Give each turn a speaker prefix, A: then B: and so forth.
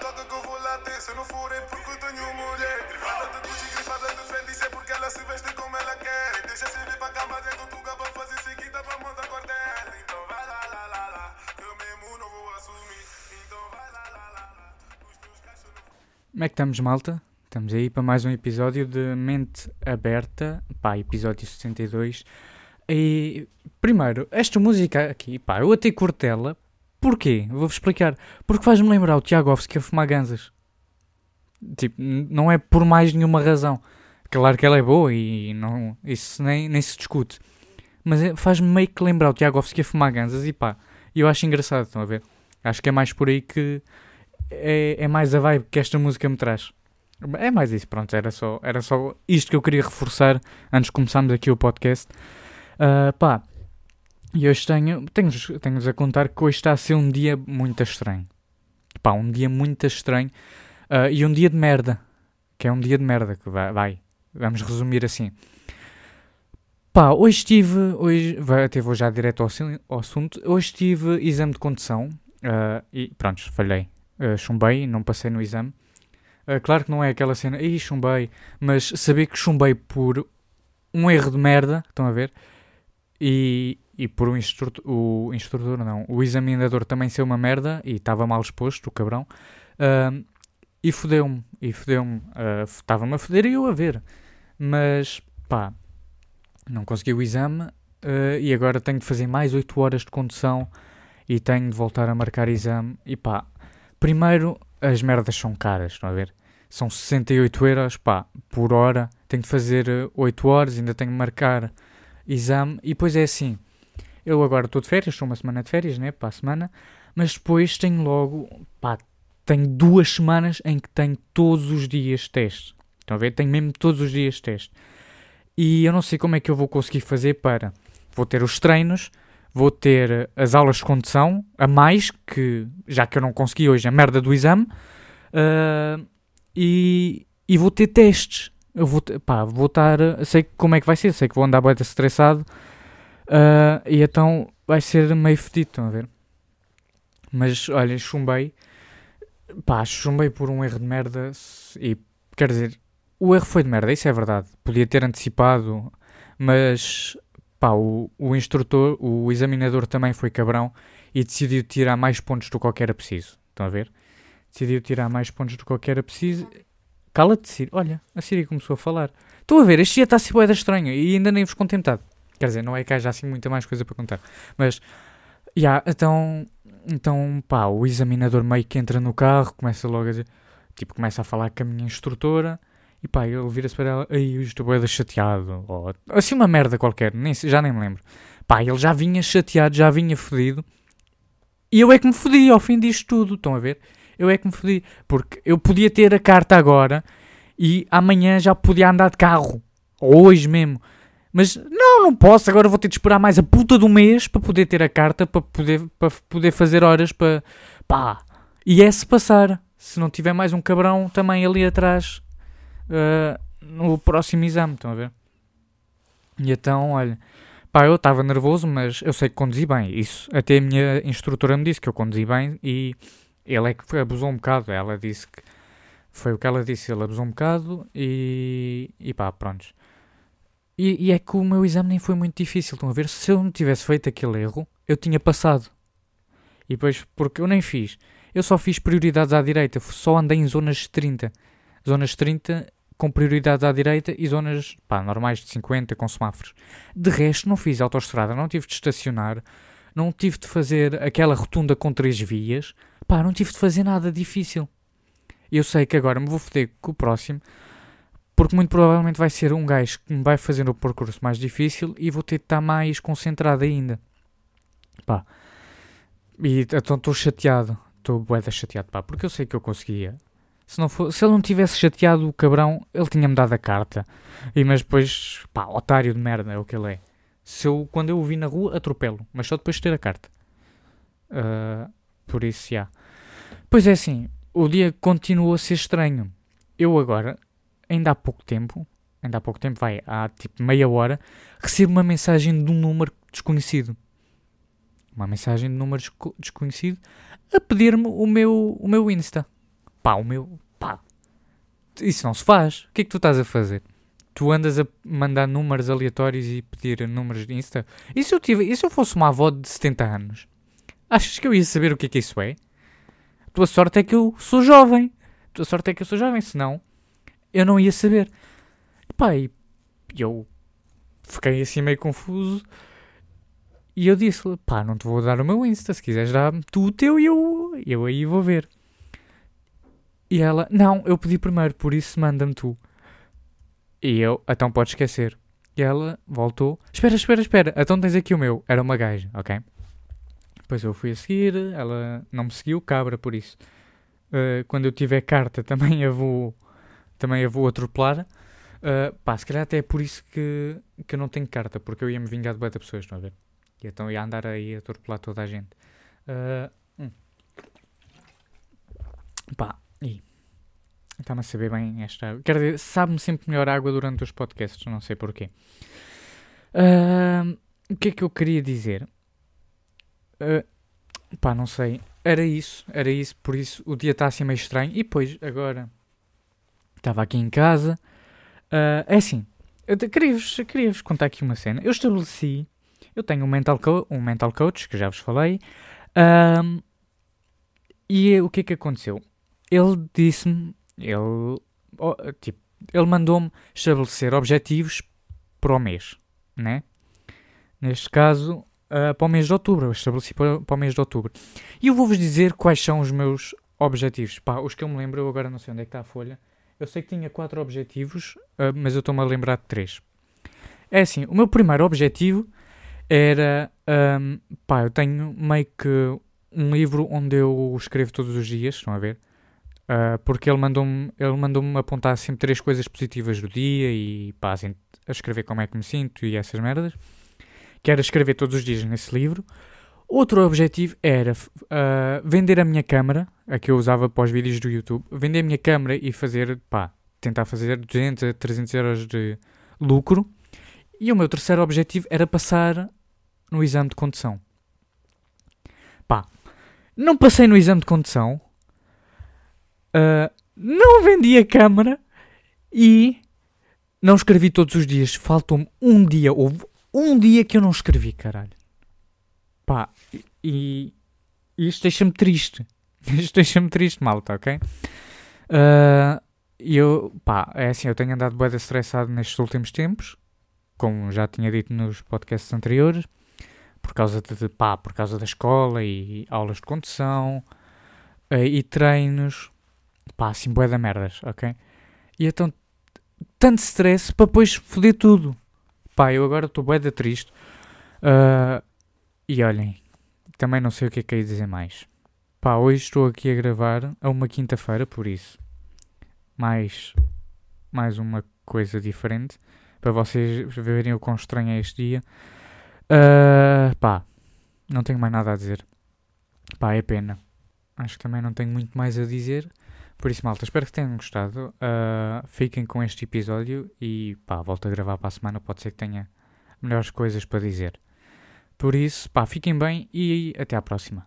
A: que eu vou lá ter. Se eu não for é porque tenho mulher. De Gucci, de Fendi, isso é porque ela se veste como ela quer. Deixa tuga pra fazer seguida pra. Então vai lá, lá, lá, lá. Eu mesmo não vou assumir. Então vai lá, lá, lá, lá. Os teus cachos não
B: Como é que estamos, malta? Estamos aí para mais um episódio de Mente Aberta, pá, episódio 62. E, primeiro, esta música aqui, pá, eu até cortela. Porquê? Vou-vos explicar. Porque faz-me lembrar o Tiagovski a fumar ganzas. Tipo, não é por mais nenhuma razão. Claro que ela é boa e não, isso nem, nem se discute. Mas é- faz-me meio que lembrar o Tiagovski a fumar ganzas e pá, eu acho engraçado, estão a ver? Acho que é mais por aí que é, é mais a vibe que esta música me traz. É mais isso, pronto, era só, era só isto que eu queria reforçar antes de começarmos aqui o podcast. Ah, pá, e hoje tenho, tenho-vos tenho a contar que hoje está a ser um dia muito estranho. Pá, um dia muito estranho ah, e um dia de merda, que é um dia de merda, que vai, vai vamos resumir assim. Pá, hoje tive, hoje, até vou já direto ao, ao assunto, hoje tive exame de condução ah, e pronto, falhei, Ah, chumbei, não passei no exame. Uh, claro que não é aquela cena, ih, chumbei, mas saber que chumbei por um erro de merda, estão a ver? E, e por um instrutor, o instrutor, não, o examinador também ser uma merda e estava mal exposto, o cabrão, uh, e fodeu-me, e fodeu-me, uh, estava-me a foder e eu a ver, mas pá, não consegui o exame uh, e agora tenho de fazer mais 8 horas de condução e tenho de voltar a marcar exame e pá, primeiro as merdas são caras, estão a ver? São 68 euros, pá, por hora. Tenho de fazer eh, 8 horas, ainda tenho de marcar exame. E depois é assim, eu agora estou de férias, estou uma semana de férias, né, para a semana. Mas depois tenho logo, pá, tenho duas semanas em que tenho todos os dias teste. Estão a ver? Tenho mesmo todos os dias teste. E eu não sei como é que eu vou conseguir fazer para... Vou ter os treinos, vou ter as aulas de condução, a mais, que já que eu não consegui hoje a merda do exame, ah, e, e vou ter testes. Eu vou, pá, vou estar, sei como é que vai ser, sei que vou andar bem estressado, ah, e então vai ser meio fedido, estão a ver? Mas olha, chumbei, pá, chumbei por um erro de merda, e quer dizer, o erro foi de merda, isso é verdade, podia ter antecipado, mas pá, o, o instrutor, o examinador também foi cabrão e decidiu tirar mais pontos do que qualquer era preciso. Estão a ver? Decidiu tirar mais pontos do que qualquer preciso. Cala-te, Siri. Olha, a Siri começou a falar. Estou a ver, este dia está a ser boeda estranho e ainda nem vos contentado. Quer dizer, não é que haja assim muita mais coisa para contar. Mas, já, então, então, pá, o examinador meio que entra no carro, começa logo a dizer, tipo, começa a falar com a minha instrutora e pá, ele vira-se para ela, ai, eu estou boeda chateado, ou assim uma merda qualquer, nem, já nem me lembro. Pá, ele já vinha chateado, já vinha fodido e eu é que me fodi ao fim disto tudo, estão a ver? Eu é que me fodi, porque eu podia ter a carta agora e amanhã já podia andar de carro, ou hoje mesmo. Mas não, não posso, agora vou ter de esperar mais a puta do mês para poder ter a carta, para poder, para poder fazer horas para. pá. E é se passar. Se não tiver mais um cabrão também ali atrás ah, no próximo exame, estão a ver? E então, olha, pá, eu estava nervoso, mas eu sei que conduzi bem. Isso até a minha instrutora me disse que eu conduzi bem e ele é que abusou um bocado. Ela disse que foi o que ela disse, ele abusou um bocado e, e pá, prontos. E, e é que o meu exame nem foi muito difícil, estão a ver? Se eu não tivesse feito aquele erro, eu tinha passado. E depois, porque eu nem fiz. Eu só fiz prioridades à direita, só andei em zonas de 30. Zonas de 30 com prioridades à direita e zonas, pá, normais de 50 com semáforos. De resto, não fiz autoestrada, não tive de estacionar, não tive de fazer aquela rotunda com três vias, pá, não tive de fazer nada difícil. Eu sei que agora me vou foder com o próximo, porque muito provavelmente vai ser um gajo que me vai fazer o percurso mais difícil e vou ter de estar mais concentrado ainda. Pá. E então estou chateado. Estou bué chateado, pá, porque eu sei que eu conseguia. Se, não for, se ele não tivesse chateado o cabrão, ele tinha-me dado a carta. E mas depois, pá, otário de merda é o que ele é. Se eu, quando eu o vi na rua, atropelo, mas só depois de ter a carta. Ah, por isso, já. Pois é assim, o dia continuou a ser estranho. Eu agora, ainda há pouco tempo, ainda há pouco tempo, vai, há tipo meia hora, recebo uma mensagem de um número desconhecido. Uma mensagem de número desco- desconhecido a pedir-me o meu, o meu Insta. pá, o meu, pá, isso não se faz. O que é que tu estás a fazer? Tu andas a mandar números aleatórios e pedir números de Insta? E se eu, tive, e se eu fosse uma avó de 70 anos? Achas que eu ia saber o que é que isso é? A tua sorte é que eu sou jovem. A tua sorte é que eu sou jovem, senão eu não ia saber. E pá, e eu fiquei assim meio confuso. E eu disse-lhe, pá, não te vou dar o meu Insta, se quiseres dar-me tu o teu e eu, eu aí vou ver. E ela, não, eu pedi primeiro, por isso manda-me tu. E eu, então pode esquecer. E ela voltou, espera, espera, espera, então tens aqui o meu. Era uma gaja, ok? Depois eu fui a seguir, ela não me seguiu, cabra, por isso. Uh, quando eu tiver carta também a vou, também a vou atropelar. Uh, pá, se calhar até é por isso que, que eu não tenho carta, porque eu ia me vingar de boa pessoas, estão a ver? E então ia andar aí a atropelar toda a gente. Uh, hum. Pá, e está-me a saber bem esta água. Quer dizer, sabe-me sempre melhor água durante os podcasts, não sei porquê. Uh, o que é que eu queria dizer? Uh, pá, não sei. Era isso, era isso, por isso o dia está assim meio estranho. E depois, agora, estava aqui em casa. Uh, é assim, queria-vos queria contar aqui uma cena. Eu estabeleci, eu tenho um mental, um mental coach, que já vos falei. Uh, e o que é que aconteceu? Ele disse-me, ele, oh, tipo, ele mandou-me estabelecer objetivos para o mês, né? Neste caso, uh, para o mês de outubro. Eu estabeleci para, para o mês de outubro. E eu vou-vos dizer quais são os meus objetivos. Pá, os que eu me lembro, eu agora não sei onde é que está a folha. Eu sei que tinha quatro objetivos, uh, mas eu estou-me a lembrar de três. É assim, o meu primeiro objetivo era. Um, pá, eu tenho meio que um livro onde eu escrevo todos os dias, estão a ver? Uh, porque ele mandou-me ele mandou apontar sempre três coisas positivas do dia e pá, assim, a escrever como é que me sinto e essas merdas que era escrever todos os dias nesse livro. Outro objetivo era uh, vender a minha câmera, a que eu usava para os vídeos do YouTube, vender a minha câmera e fazer, pá, tentar fazer 200 a 300 euros de lucro. E o meu terceiro objetivo era passar no exame de condução. Pá, não passei no exame de condução, uh, não vendi a câmera e não escrevi todos os dias. Faltou-me um dia, houve um dia que eu não escrevi, caralho. Pá, e, e isto deixa-me triste. Isto deixa-me triste, malta, ok? Uh, eu, pá, é assim, eu tenho andado bem estressado nestes últimos tempos, como já tinha dito nos podcasts anteriores, por causa de, pá, por causa da escola e aulas de condução uh, e treinos, pá, assim, bué da merdas, ok? E então, tanto stress para depois foder tudo. Pá, eu agora estou bué da triste. Uh, e olhem, também não sei o que é que ia dizer mais. Pá, hoje estou aqui a gravar a uma quinta-feira, por isso. Mais, mais uma coisa diferente. Para vocês verem o quão estranho é este dia. Uh, pá, não tenho mais nada a dizer. Pá, é pena. Acho que também não tenho muito mais a dizer. Por isso, malta, espero que tenham gostado. Uh, fiquem com este episódio e pá, volto a gravar para a semana. Pode ser que tenha melhores coisas para dizer. Por isso, pá, fiquem bem e até à próxima.